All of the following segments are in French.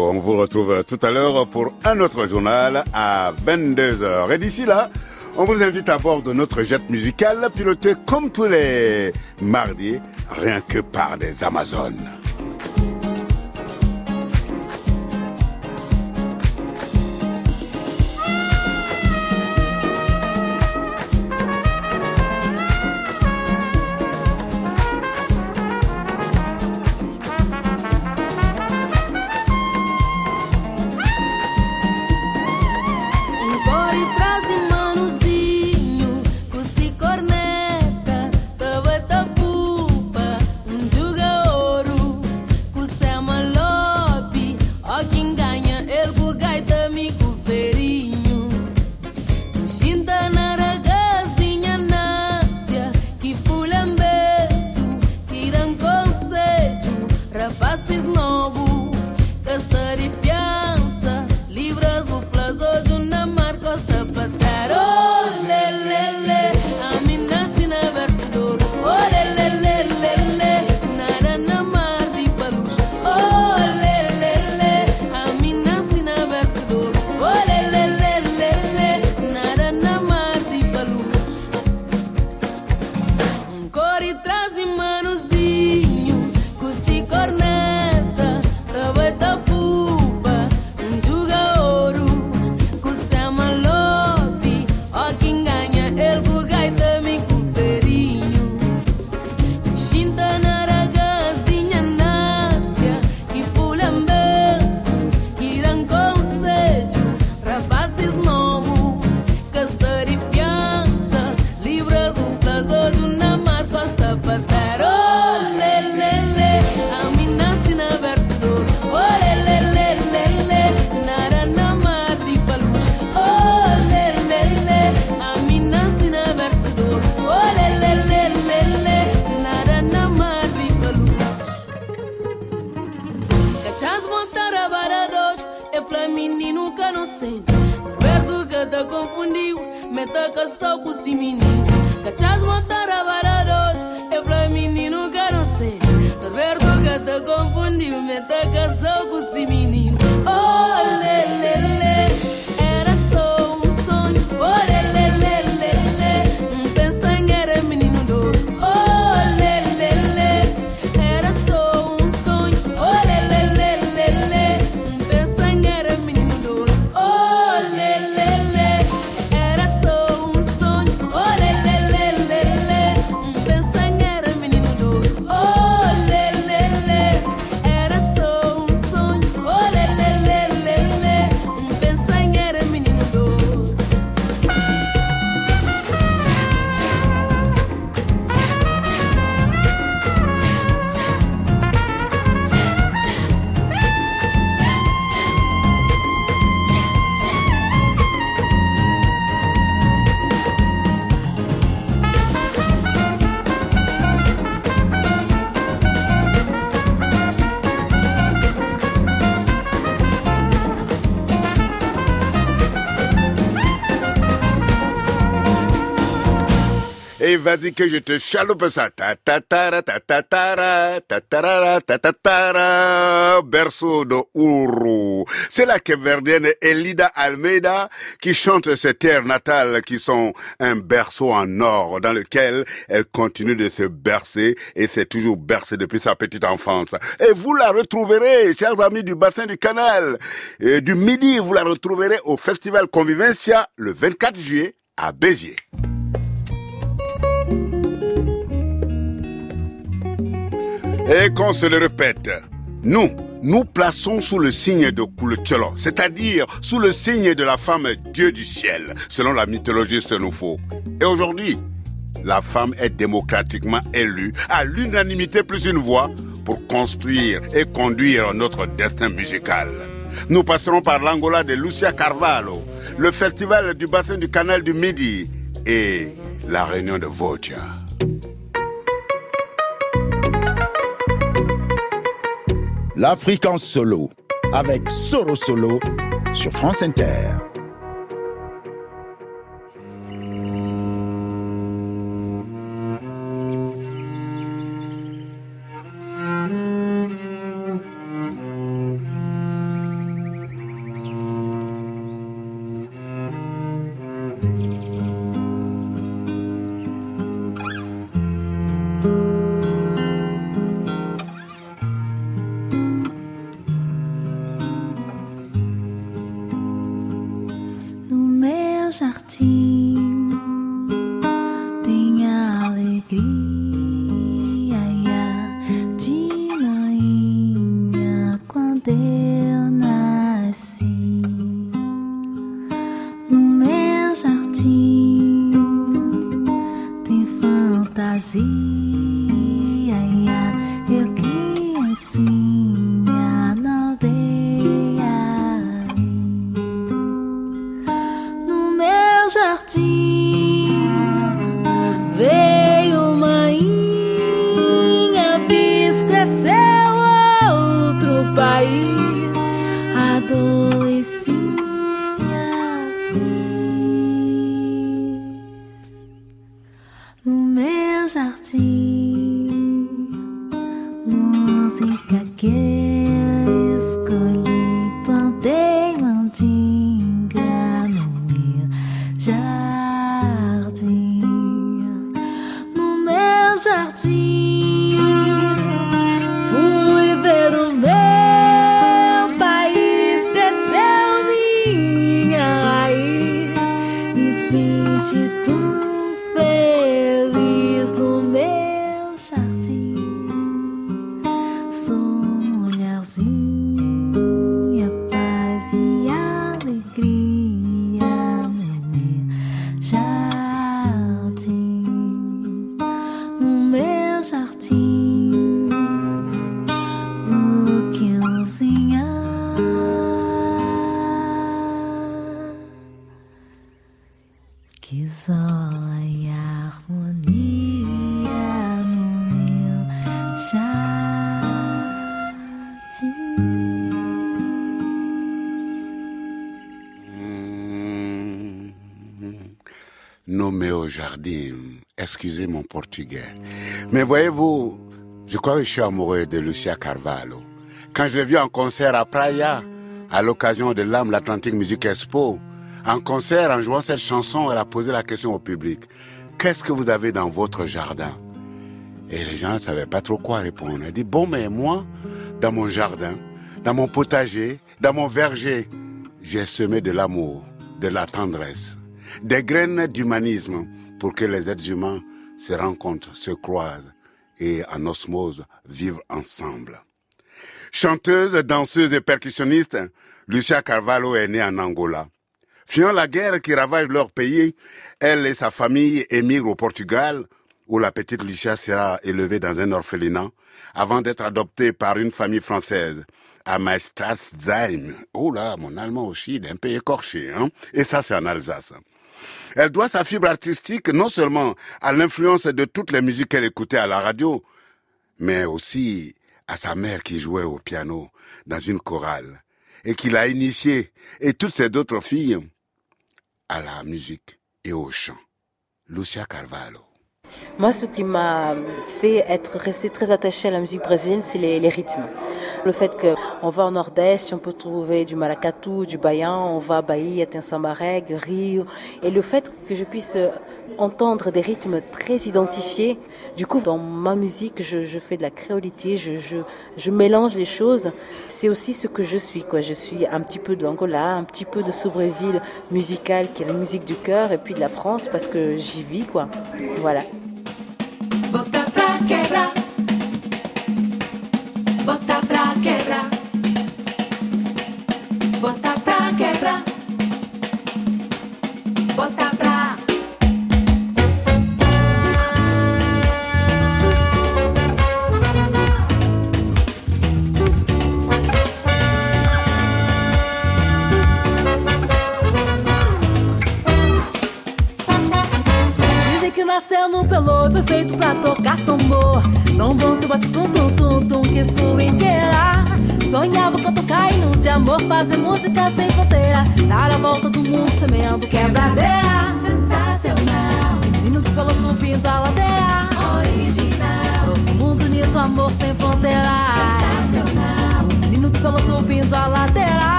On vous retrouve tout à l'heure pour un autre journal à 22h. Et d'ici là, on vous invite à bord de notre jet musical piloté comme tous les mardis, rien que par des Amazones. Et vas-y que je te chaloupe ça. Ta ta ta ta ta ta ta ta ta ta ta Berceau de Ouro. C'est la Keverdienne Elida Almeida qui chante ces terres natales qui sont un berceau en or dans lequel elle continue de se bercer et s'est toujours bercée depuis sa petite enfance. Et vous la retrouverez, chers amis du bassin du canal, du midi, vous la retrouverez au festival Convivencia le 24 juillet à Béziers. Et qu'on se le répète, nous, nous plaçons sous le signe de Kulucholo, c'est-à-dire sous le signe de la femme Dieu du ciel, selon la mythologie Senufo. Et aujourd'hui, la femme est démocratiquement élue à l'unanimité plus une voix pour construire et conduire notre destin musical. Nous passerons par l'Angola de Lucia Carvalho, le festival du bassin du canal du Midi et la réunion de Votia. L'Afrique en solo, avec Soro Solo sur France Inter. sortir. Excusez mon portugais. Mais voyez-vous, je crois que je suis amoureux de Lucia Carvalho. Quand je l'ai vue en concert à Praia, à l'occasion de l'âme l'Atlantique Music Expo, en concert, en jouant cette chanson, elle a posé la question au public. Qu'est-ce que vous avez dans votre jardin? Et les gens ne savaient pas trop quoi répondre. Elle dit, bon, mais moi, dans mon jardin, dans mon potager, dans mon verger, j'ai semé de l'amour, de la tendresse, des graines d'humanisme pour que les êtres humains se rencontrent, se croisent et en osmose vivent ensemble. Chanteuse, danseuse et percussionniste, Lucia Carvalho est née en Angola. Fuyant la guerre qui ravage leur pays, elle et sa famille émigrent au Portugal, où la petite Lucia sera élevée dans un orphelinat, avant d'être adoptée par une famille française, à Maestrasheim. Oh là, mon allemand aussi, il est un peu écorché, hein. Et ça, c'est en Alsace. Elle doit sa fibre artistique non seulement à l'influence de toutes les musiques qu'elle écoutait à la radio, mais aussi à sa mère qui jouait au piano dans une chorale et qui l'a initiée et toutes ses autres filles à la musique et au chant. Lucia Carvalho. Moi, ce qui m'a fait être resté très attaché à la musique brésilienne, c'est les, rythmes. Le fait qu'on va au nord-est, on peut trouver du maracatu, du baião, on va à Bahia, Sambareg, Rio. Et le fait que je puisse entendre des rythmes très identifiés, du coup, dans ma musique, je, fais de la créolité, je, je, mélange les choses. C'est aussi ce que je suis, quoi. Je suis un petit peu de l'Angola, un petit peu de ce Brésil musical qui est la musique du cœur, et puis de la France parce que j'y vis, quoi. Voilà.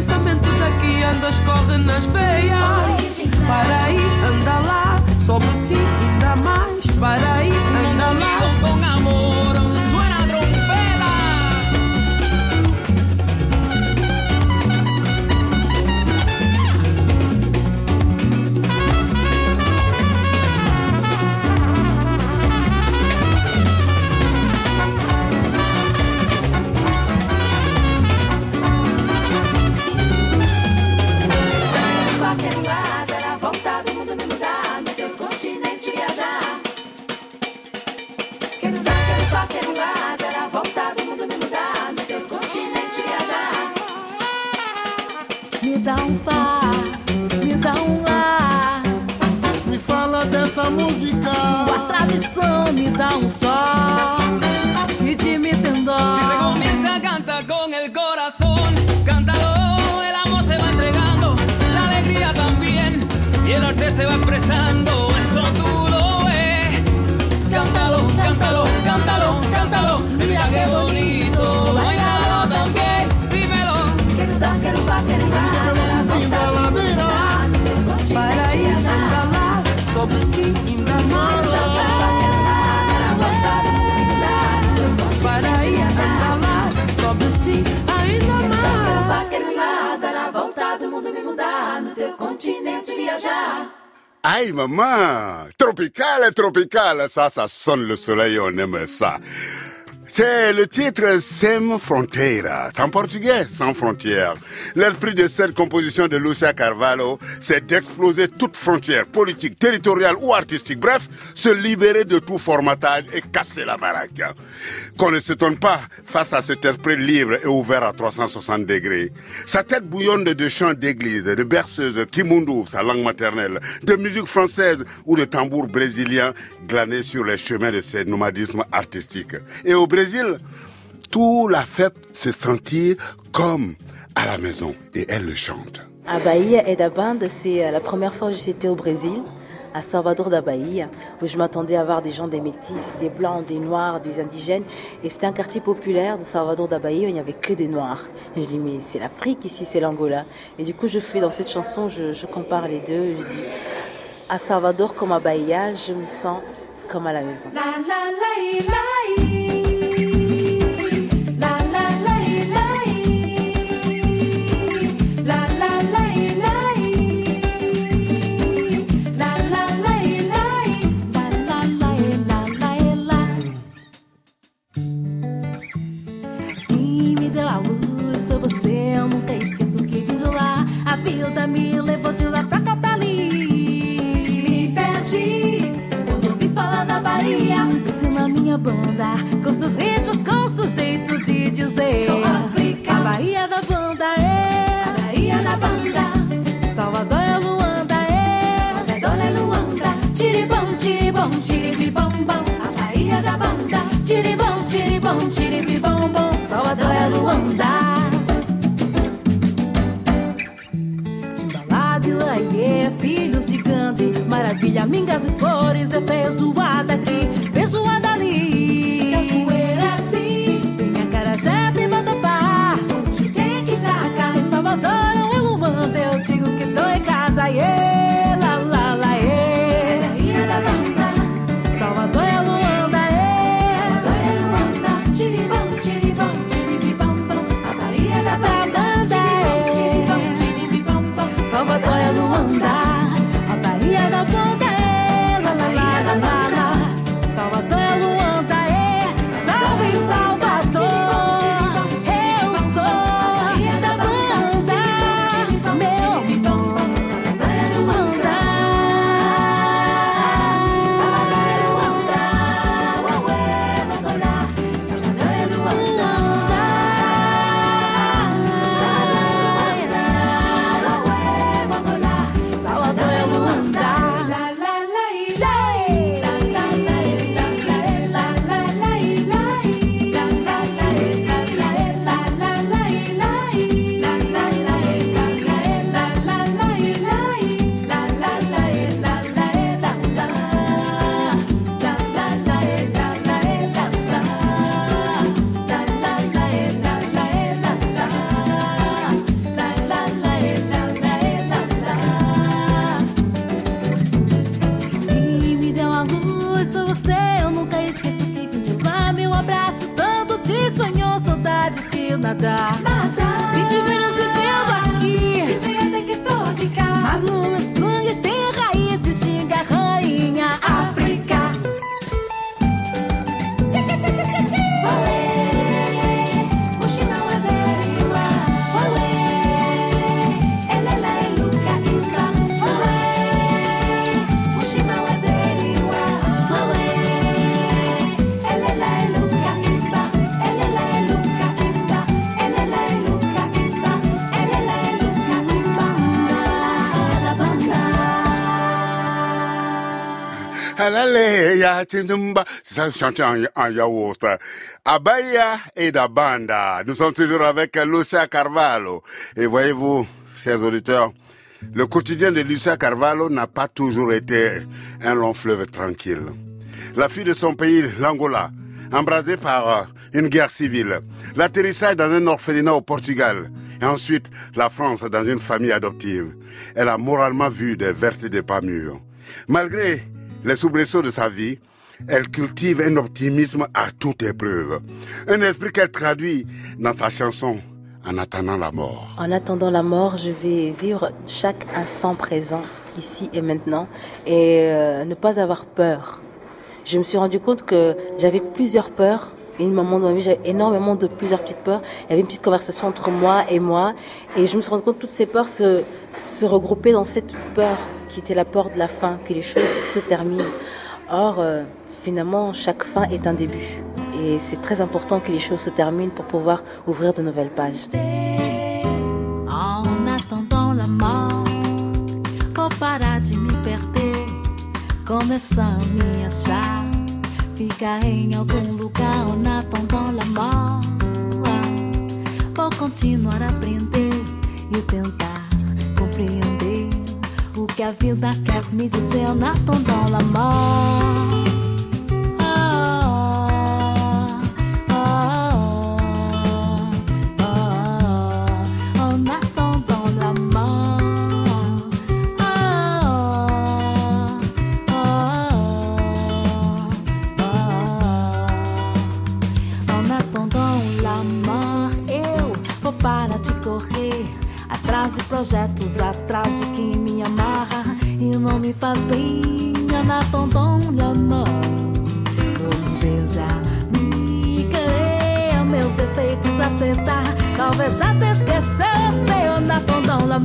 Pensamento daqui anda, escorre nas veias. Para aí, anda lá, sobe sim, ainda mais. Para aí, anda lá. Com amor, suena a cantando, eso lo ves. Cántalo, cántalo, cántalo, cántalo, mira qué bonito, bailalo también, dímelo. Que no da, que no va, que no va. Para ir a sobre sí, indagar. Aïe, maman Tropical, tropical Ça, ça sonne le soleil, on aime ça. C'est le titre Sem Fronteira, en portugais, sans frontières. L'esprit de cette composition de Lucia Carvalho, c'est d'exploser toute frontière politique, territoriale ou artistique. Bref, se libérer de tout formatage et casser la baraque. Qu'on ne s'étonne pas face à cet esprit libre et ouvert à 360 degrés. Sa tête bouillonne de chants d'église, de berceuses, kimundu, sa langue maternelle, de musique française ou de tambours brésiliens glanés sur les chemins de ce nomadisme artistique. Et au tout la fait se sentir comme à la maison et elle le chante. À Bahia et Banda, c'est euh, la première fois que j'étais au Brésil, à Salvador da Bahia, où je m'attendais à voir des gens, des métis, des blancs, des noirs, des indigènes. Et c'était un quartier populaire de Salvador da Bahia où il n'y avait que des noirs. Et je dis, mais c'est l'Afrique ici, c'est l'Angola. Et du coup, je fais dans cette chanson, je, je compare les deux. Je dis, à Salvador comme à Bahia, je me sens comme à la maison. La la la la La levou de lá pra ali. Me perdi quando ouvi falar da Bahia. Desci na minha banda, Maravilha, mingas e flores É feijoada aqui, feijoada C'est ça, chanté en, en yaourt. Abaya et Dabanda. Nous sommes toujours avec Lucia Carvalho. Et voyez-vous, chers auditeurs, le quotidien de Lucia Carvalho n'a pas toujours été un long fleuve tranquille. La fille de son pays, l'Angola, embrasée par euh, une guerre civile, l'atterrissage dans un orphelinat au Portugal, et ensuite la France dans une famille adoptive. Elle a moralement vu des vertes et des pas mûres. Malgré les soubresauts de sa vie, elle cultive un optimisme à toute épreuve. Un esprit qu'elle traduit dans sa chanson En attendant la mort. En attendant la mort, je vais vivre chaque instant présent, ici et maintenant, et euh, ne pas avoir peur. Je me suis rendu compte que j'avais plusieurs peurs. Et un moment de ma vie, j'avais énormément de plusieurs petites peurs. Il y avait une petite conversation entre moi et moi. Et je me suis rendu compte que toutes ces peurs se, se regroupaient dans cette peur qui était la peur de la fin, que les choses se terminent. Or, euh, finalement, chaque fin est un début. Et c'est très important que les choses se terminent pour pouvoir ouvrir de nouvelles pages. En attendant la mort, vou parar de me perder. Começar a me achar, ficar em algum lugar. En attendant la mort, vou continuar a aprender e tentar compreender o que a vida quer me dizer. En attendant la mort. Atrás de projetos, atrás de quem me amarra e não me faz bem. En attendant la mort, talvez já me querer meus defeitos acertar, talvez até esquecer o seu en attendant la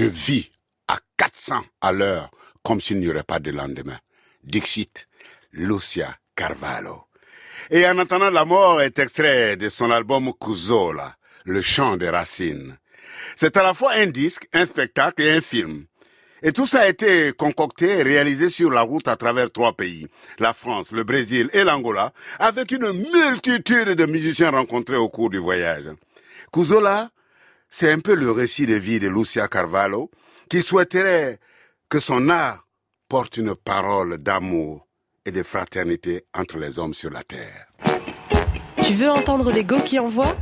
je vis à 400 à l'heure comme s'il n'y aurait pas de lendemain. Dixit, Lucia Carvalho. Et en attendant la mort est extrait de son album Kuzola, Le chant des racines. C'est à la fois un disque, un spectacle et un film. Et tout ça a été concocté et réalisé sur la route à travers trois pays, la France, le Brésil et l'Angola, avec une multitude de musiciens rencontrés au cours du voyage. Kuzola, c'est un peu le récit de vie de Lucia Carvalho, qui souhaiterait que son art porte une parole d'amour et de fraternité entre les hommes sur la terre. Tu veux entendre des go qui envoient?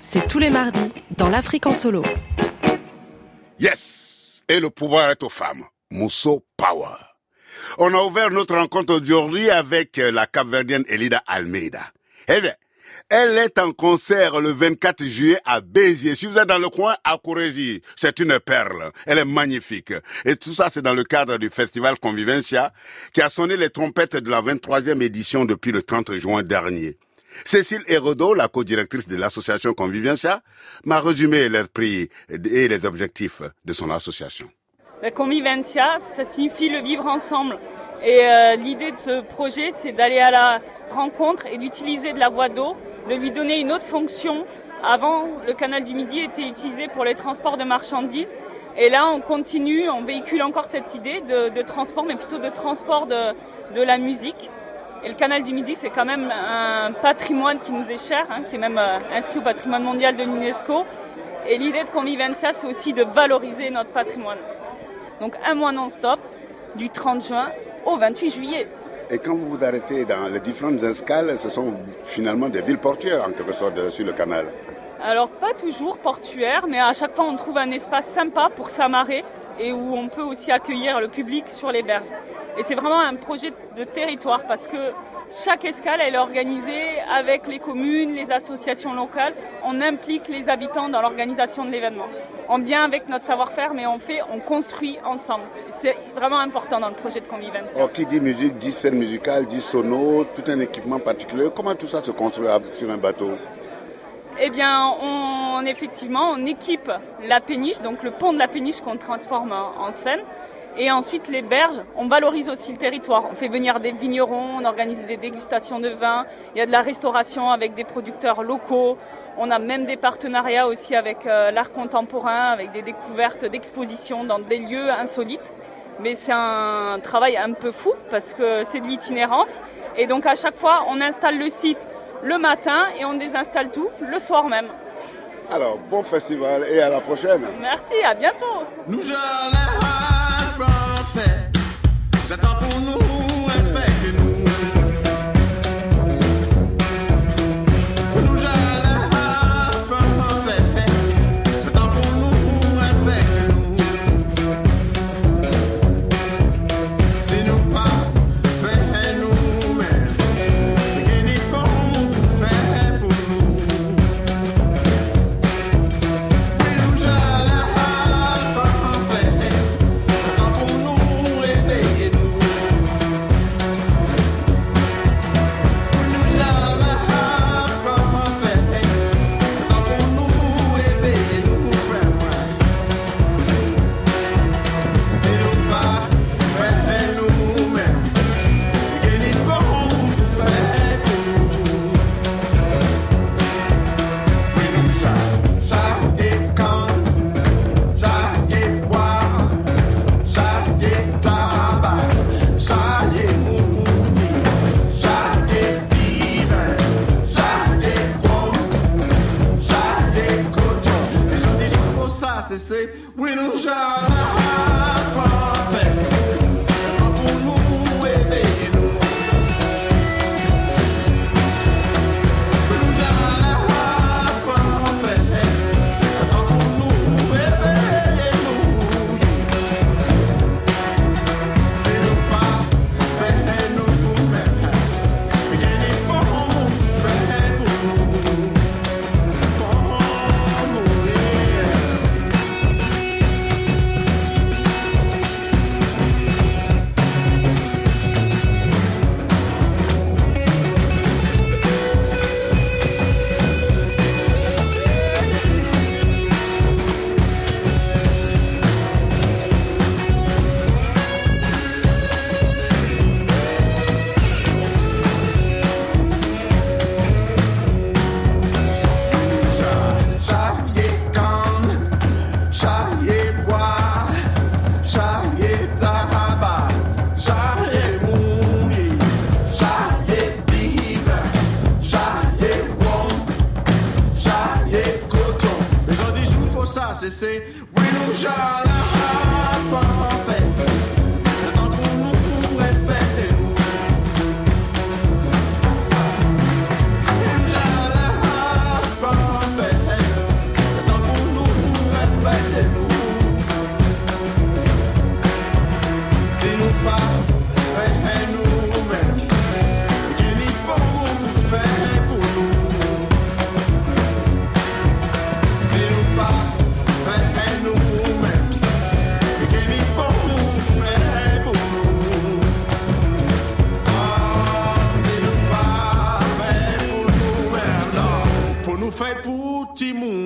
C'est tous les mardis dans l'Afrique en solo. Yes Et le pouvoir est aux femmes. Mousso Power. On a ouvert notre rencontre aujourd'hui avec la capverdienne Elida Almeida. Eh bien, elle est en concert le 24 juillet à Béziers. Si vous êtes dans le coin, à Corésie, c'est une perle. Elle est magnifique. Et tout ça, c'est dans le cadre du festival Convivencia, qui a sonné les trompettes de la 23e édition depuis le 30 juin dernier. Cécile Hérodo, la co-directrice de l'association Convivencia, m'a résumé les prix et les objectifs de son association. La Convivencia, ça signifie le vivre ensemble. Et euh, l'idée de ce projet, c'est d'aller à la rencontre et d'utiliser de la voie d'eau, de lui donner une autre fonction. Avant, le canal du Midi était utilisé pour les transports de marchandises. Et là, on continue, on véhicule encore cette idée de, transport, mais plutôt de transport de, de, la musique. Et le canal du Midi, c'est quand même un patrimoine qui nous est cher, hein, qui est même euh, inscrit au patrimoine mondial de l'UNESCO. Et l'idée de Convivencia, c'est aussi de valoriser notre patrimoine. Donc un mois non-stop, du 30 juin au 28 juillet. Et quand vous vous arrêtez dans les différentes escales, ce sont finalement des villes portuaires en quelque sorte sur le canal Alors pas toujours portuaires, mais à chaque fois on trouve un espace sympa pour s'amarrer et où on peut aussi accueillir le public sur les berges. Et c'est vraiment un projet de territoire parce que chaque escale elle est organisée avec les communes, les associations locales. On implique les habitants dans l'organisation de l'événement. On vient avec notre savoir-faire, mais on fait, on construit ensemble. C'est vraiment important dans le projet de convivence. Oh, qui dit musique dit scène musicale, dit sono, tout un équipement particulier. Comment tout ça se construit sur un bateau? Eh bien, on, effectivement, on équipe la péniche, donc le pont de la péniche qu'on transforme en scène. Et ensuite, les berges, on valorise aussi le territoire. On fait venir des vignerons, on organise des dégustations de vin, il y a de la restauration avec des producteurs locaux. On a même des partenariats aussi avec euh, l'art contemporain, avec des découvertes d'expositions dans des lieux insolites. Mais c'est un travail un peu fou parce que c'est de l'itinérance. Et donc à chaque fois, on installe le site le matin et on désinstalle tout le soir même. Alors, bon festival et à la prochaine. Merci, à bientôt. Nous ça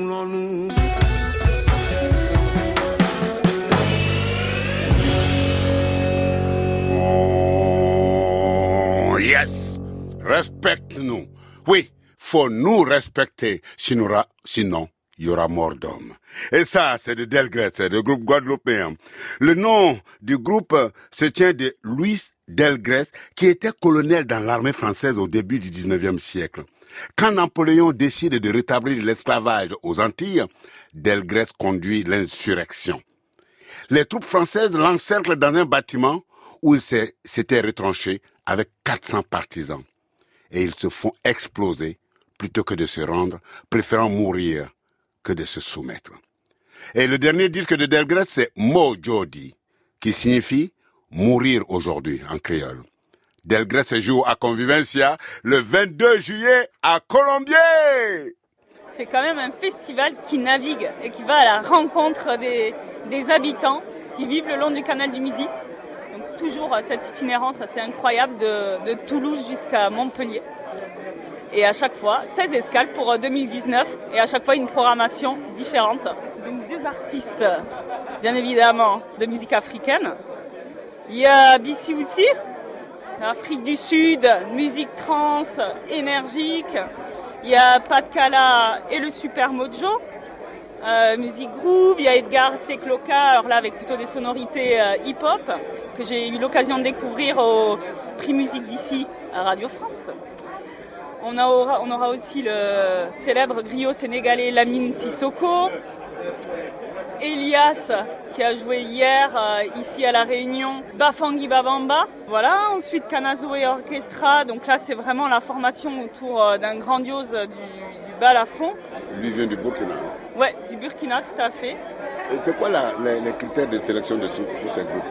nous. Oh, yes. Respecte-nous. Oui, faut nous respecter, sinon, il y aura mort d'homme. Et ça, c'est de Delgrès, c'est le groupe guadeloupéen. Le nom du groupe se tient de Louis Delgrès, qui était colonel dans l'armée française au début du 19e siècle. Quand Napoléon décide de rétablir l'esclavage aux Antilles, Delgrès conduit l'insurrection. Les troupes françaises l'encerclent dans un bâtiment où il s'était retranché avec 400 partisans. Et ils se font exploser plutôt que de se rendre, préférant mourir que de se soumettre. Et le dernier disque de Delgrès, c'est Mojodi, qui signifie mourir aujourd'hui en créole. Delgrès se joue à Convivencia le 22 juillet à Colombier. C'est quand même un festival qui navigue et qui va à la rencontre des, habitants qui vivent le long du canal du Midi. Toujours euh, cette itinérance assez incroyable de, Toulouse jusqu'à Montpellier. Et à chaque fois, 16 escales pour euh, 2019 et à chaque fois une programmation différente. Donc des artistes, bien évidemment, de musique africaine. Il y a Bissi aussi, Afrique du Sud, musique trans, énergique. Il y a Pat Kala et le Super Mojo, euh, musique groove. Il y a Edgar Sekloka, alors là avec plutôt des sonorités euh, hip-hop, que j'ai eu l'occasion de découvrir au prix musique d'ici à Radio France. On, aura, on aura aussi le célèbre griot sénégalais Lamine Sissoko. Elias qui a joué hier euh, ici à La Réunion, Bafangi Babamba. Voilà, ensuite Kanazoe Orchestra. Donc là, c'est vraiment la formation autour euh, d'un grandiose euh, du, du bal à fond. Lui vient du Burkina. Ouais, du Burkina, tout à fait. Et c'est quoi la- les, les critères de sélection de ce, pour cette groupe?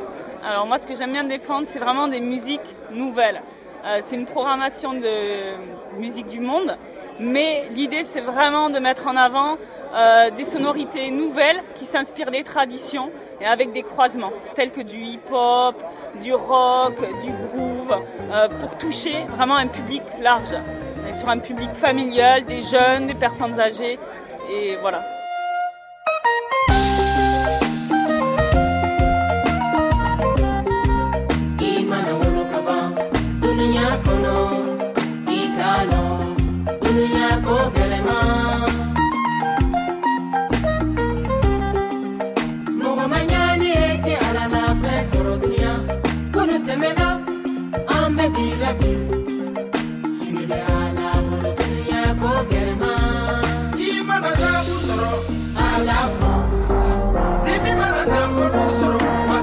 Alors moi, ce que j'aime bien défendre, c'est vraiment des musiques nouvelles. Euh, c'est une programmation de musique du monde, mais l'idée, c'est vraiment de mettre en avant euh, des sonorités nouvelles qui s'inspirent des traditions et avec des croisements, tels que du hip-hop, du rock, du groove, euh, pour toucher vraiment un public large. Sur un public familial, des jeunes, des personnes âgées, et voilà.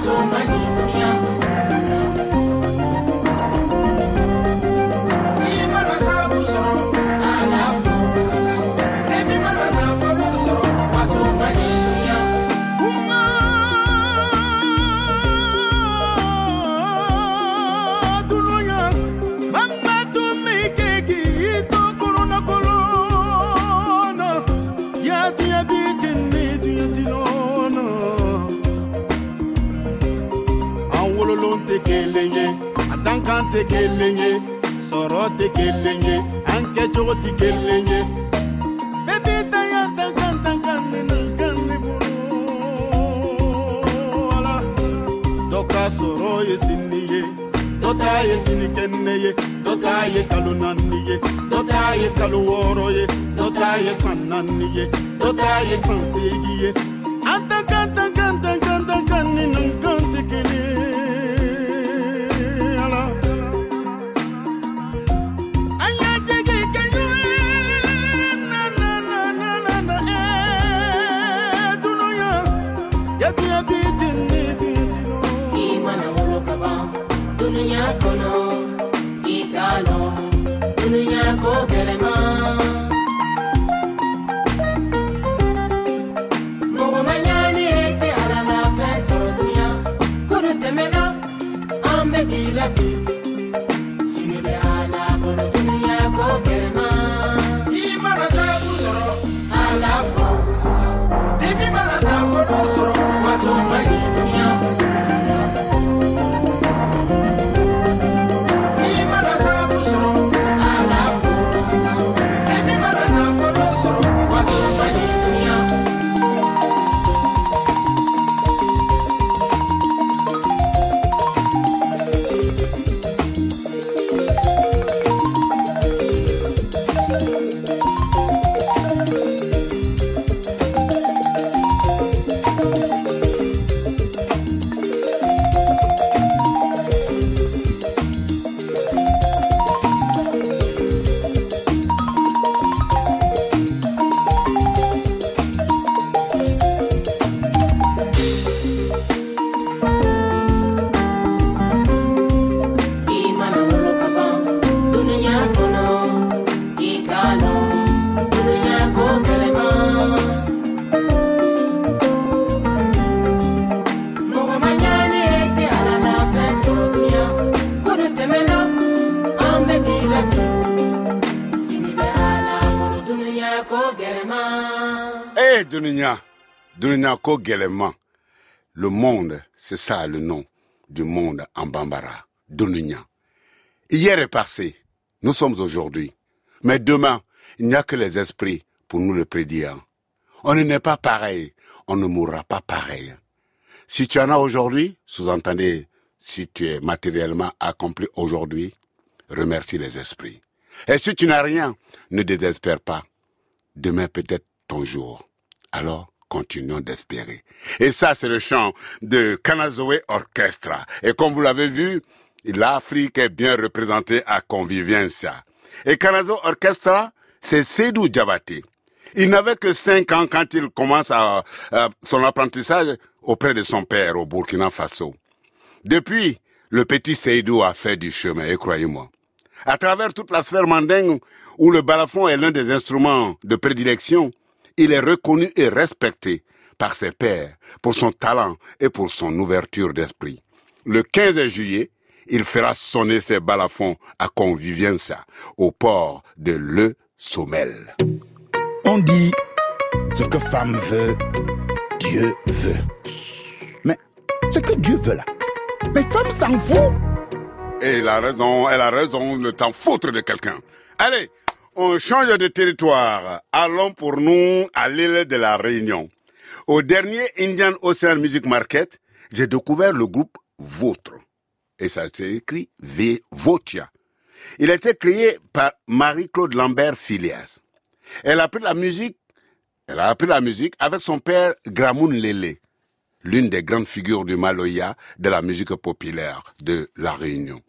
Maso ma kelen ye a dankan tɛ kelen ye sɔrɔ tɛ kelen ye an kɛcogo tɛ kelen ye bɛɛ ye sini ye dɔ ta ye sini kɛnɛ ye dɔ ta ye kalo naani ye dɔ ta ye kalo wɔɔrɔ ye dɔ ta ye san naani ye dɔ ta ye san seegin ye Le monde, c'est ça le nom du monde en Bambara. Dunia. Hier est passé, nous sommes aujourd'hui. Mais demain, il n'y a que les esprits pour nous le prédire. On ne n'est pas pareil, on ne mourra pas pareil. Si tu en as aujourd'hui, sous-entendez, si tu es matériellement accompli aujourd'hui, remercie les esprits. Et si tu n'as rien, ne désespère pas. Demain peut-être ton jour. Alors, continuons d'espérer. Et ça, c'est le chant de Kanazoe Orchestra. Et comme vous l'avez vu, l'Afrique est bien représentée à Convivencia. Et Kanazo Orchestra, c'est Seydou Diabaté. Il n'avait que 5 ans quand il commence à, son apprentissage auprès de son père au Burkina Faso. Depuis, le petit Seydou a fait du chemin, et croyez-moi. À travers toute la ferme mandingue, où le balafon est l'un des instruments de prédilection, il est reconnu et respecté par ses pairs pour son talent et pour son ouverture d'esprit. Le 15 juillet, il fera sonner ses balafons à Convivencia, au port de Le Sommel. On dit ce que femme veut, Dieu veut. Mais ce que Dieu veut là, mais femme s'en fout. Et il a raison, elle a raison de t'en foutre de quelqu'un. Allez, on change de territoire. Allons pour nous à l'île de la Réunion. Au dernier Indian Ocean Music Market, j'ai découvert le groupe Vôtre. Et ça s'est écrit V Votia. Il a été créé par Marie-Claude Lambert Filias. Elle a appris la musique, elle a appris la musique avec son père Gramoun Lele, l'une des grandes figures du Maloya de la musique populaire de la Réunion.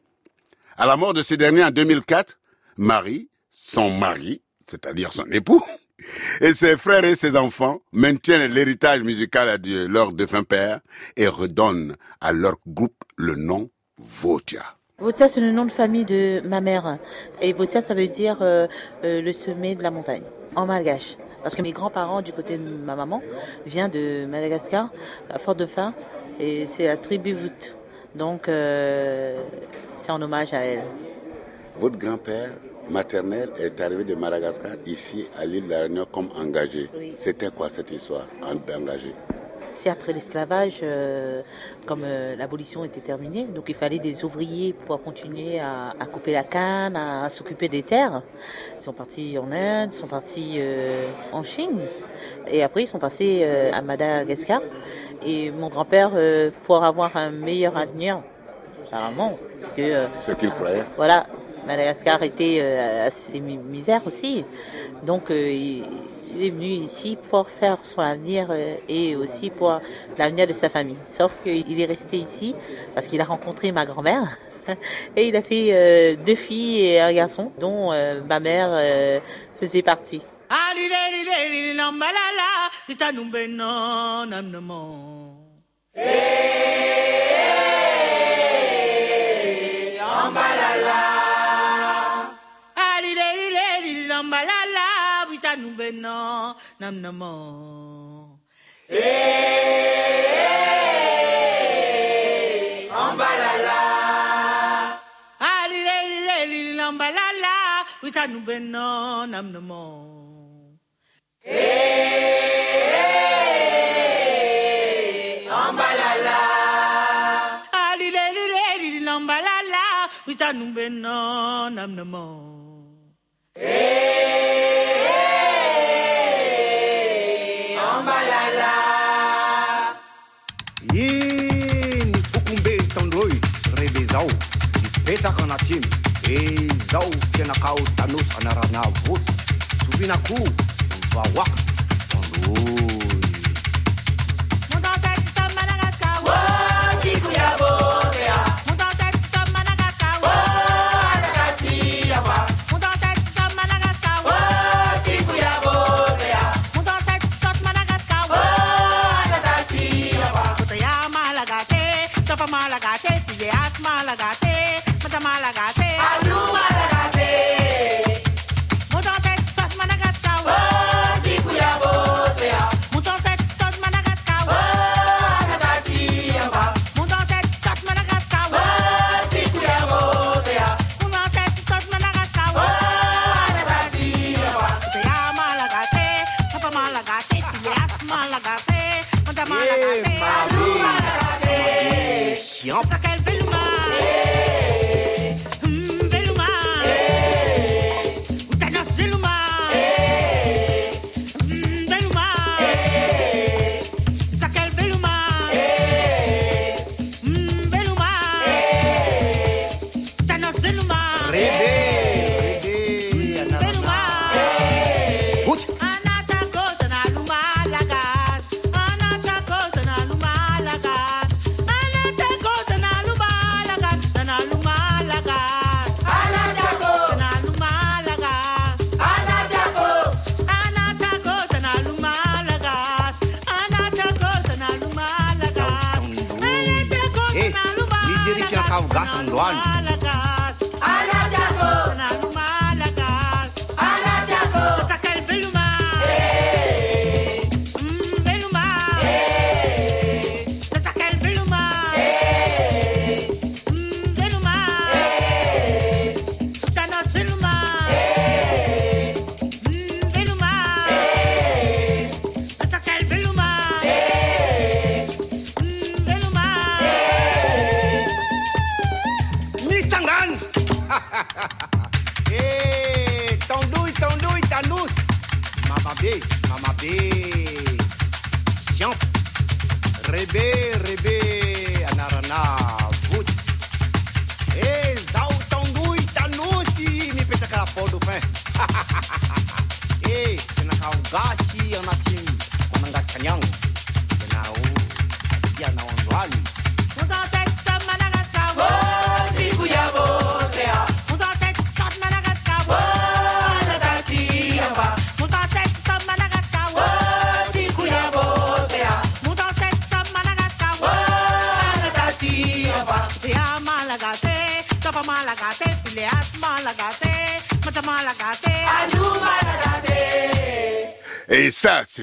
À la mort de ce dernier en 2004, Marie, son mari, c'est-à-dire son époux, et ses frères et ses enfants maintiennent l'héritage musical de leur défunt père et redonnent à leur groupe le nom Votia. Votia, c'est le nom de famille de ma mère. Et Votia, ça veut dire euh, euh, le sommet de la montagne, en malgache. Parce que mes grands-parents, du côté de ma maman, viennent de Madagascar, à Fort-de-Fin, et c'est la tribu Vout. Donc, euh, c'est en hommage à elle. Votre grand-père maternel est arrivé de Madagascar ici à l'île de la Réunion comme engagé. Oui. C'était quoi cette histoire en- d'engagé C'est après l'esclavage, euh, comme euh, l'abolition était terminée, donc il fallait des ouvriers pour continuer à, à couper la canne, à, s'occuper des terres. Ils sont partis en Inde, ils sont partis euh, en Chine, et après ils sont passés à Madagascar. Et mon grand-père, pour avoir un meilleur avenir, apparemment, parce que Ce qu'il croyait voilà, Madagascar était euh, assez mi- misère aussi. Donc euh, il, est venu ici pour faire son avenir euh, et aussi pour l'avenir de sa famille. Sauf qu'il est resté ici parce qu'il a rencontré ma grand-mère. Et il a fait euh, deux filles et un garçon, dont euh, ma mère euh, faisait partie. mbalala wita nubeno nam namo. Hey, hey, hey, mbalala. Ali leli leli lambalala wita nubeno nam namo. Hey, mbalala. Ali leli leli lambalala wita nubeno nam namo zao mipetraka e zao fianakao tanosy anarana voty sovinako vahoaka tanoy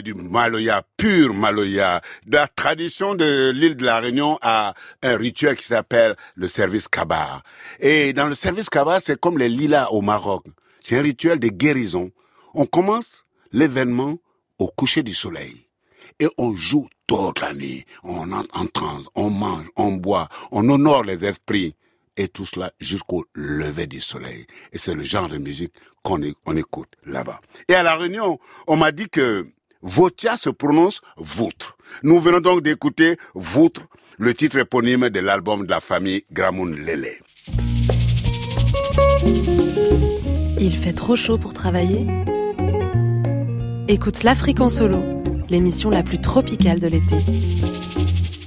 du Maloya, pur Maloya. La tradition de l'île de la Réunion a un rituel qui s'appelle le service Kabar. Et dans le service Kabar, c'est comme les lilas au Maroc. C'est un rituel de guérison. On commence l'événement au coucher du soleil. Et on joue toute la nuit. On entre en transe, on mange, on boit, on honore les esprits. Et tout cela jusqu'au lever du soleil. Et c'est le genre de musique qu'on écoute là-bas. Et à la réunion, on m'a dit que Votia se prononce vôtre. Nous venons donc d'écouter Vôtre, le titre éponyme de l'album de la famille Gramoun Lele. Il fait trop chaud pour travailler? Écoute l'Afrique en solo, l'émission la plus tropicale de l'été.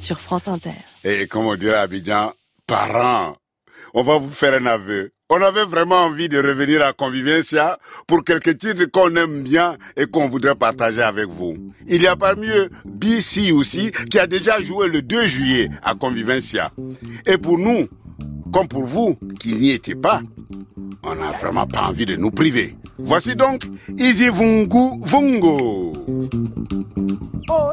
Sur France Inter. Et comme on dirait à Abidjan, parents, on va vous faire un aveu. On avait vraiment envie de revenir à Convivencia pour quelques titres qu'on aime bien et qu'on voudrait partager avec vous. Il y a parmi eux BC aussi qui a déjà joué le 2 juillet à Convivencia. Et pour nous, comme pour vous qui n'y étiez pas, on n'a vraiment pas envie de nous priver. Voici donc Easy Vungu Vungo. Oh,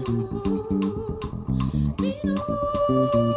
too. Me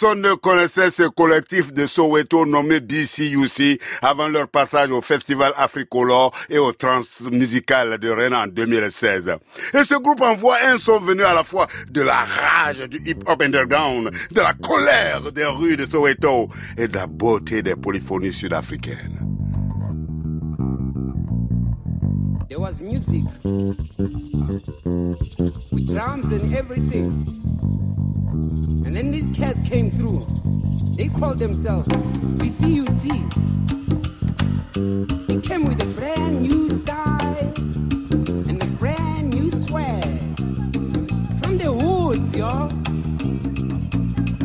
personne ne connaissait ce collectif de Soweto nommé BCUC avant leur passage au Festival Africolor et au Transmusical de Rennes en 2016. Et ce groupe envoie un son venu à la fois de la rage du hip-hop underground, de la colère des rues de Soweto et de la beauté des polyphonies sud-africaines. There was music with drums and everything. And then these cats came through. They called themselves BCUC. They came with a brand new style and a brand new swag. From the woods, y'all.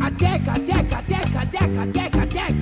Attack, attack, attack, attack, attack, attack.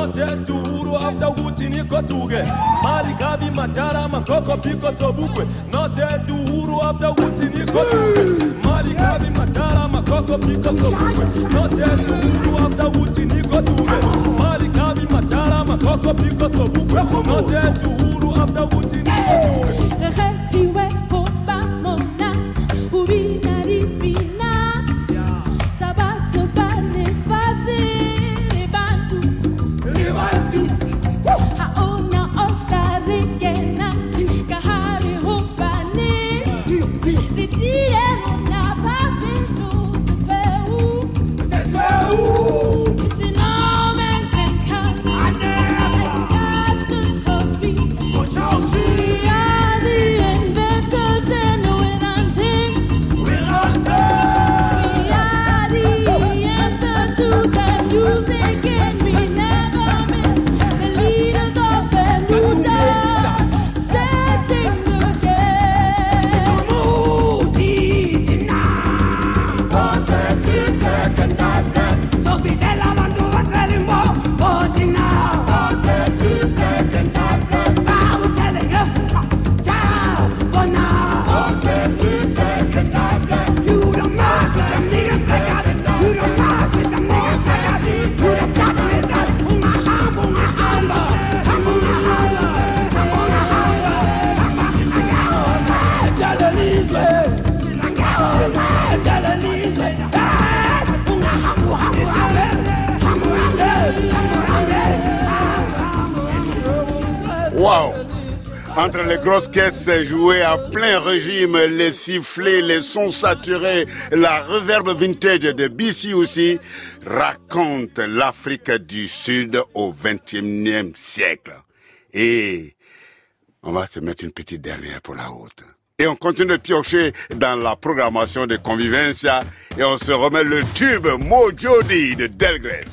yote yetu uhuru hafta uguti niko tuge. Mali kavi matara makoko piko sobukwe note yetu uhuru hafta uguti niko tuge. Mali kavi matara makoko piko sobukwe note yetu uhuru hafta uguti niko tuge. Mali kavi matara makoko piko sobukwe note yetu uhuru hafta uguti niko tuge. Les grosses caisses jouées à plein régime, les sifflets, les sons saturés, la reverb vintage de BC aussi raconte l'Afrique du Sud au XXIe siècle. Et on va se mettre une petite dernière pour la haute. Et on continue de piocher dans la programmation de Convivencia et on se remet le tube Mojodi de Delgrès.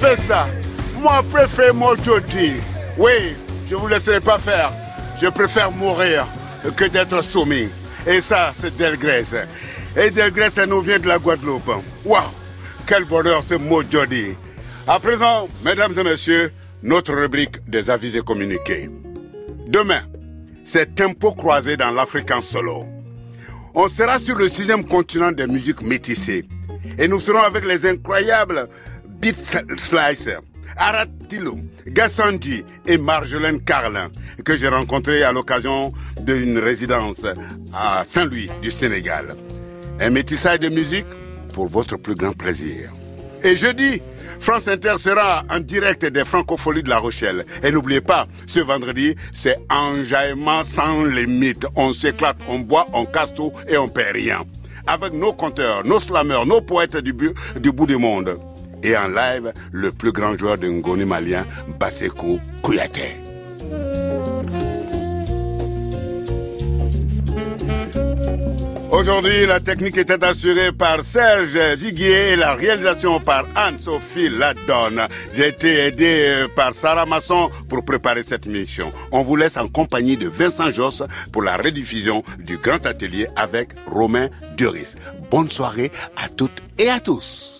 Faire ça. Moi, préfère mon Jody. Oui, je vous laisserai pas faire. Je préfère mourir que d'être soumis. Et ça, c'est Delgrès. Et Delgrès, ça nous vient de la Guadeloupe. Waouh, quel bonheur ce mot Jody. À présent, mesdames et messieurs, notre rubrique des avis et communiqués. Demain, c'est tempo croisé dans l'Afrique en solo. On sera sur le sixième continent des musiques métissées. Et nous serons avec les incroyables Beat Slicer, Aratilo, Gassanji et Marjolaine Carlin, que j'ai rencontrés à l'occasion d'une résidence à Saint-Louis du Sénégal. Un métissage de musique pour votre plus grand plaisir. Et jeudi, France Inter sera en direct des Francopholies de La Rochelle. Et n'oubliez pas, ce vendredi, c'est enjaillement sans limite. On s'éclate, on boit, on casse tout et on perd rien. Avec nos conteurs, nos slameurs, nos poètes du bout du monde. Et en live, le plus grand joueur de Ngoni malien, Baseko Kouyaté. Aujourd'hui, la technique était assurée par Serge Viguier et la réalisation par Anne-Sophie Ladonne. J'ai été aidé euh, par Sarah Masson pour préparer cette émission. On vous laisse en compagnie de Vincent Josse pour la rediffusion du Grand Atelier avec Romain Duris. Bonne soirée à toutes et à tous.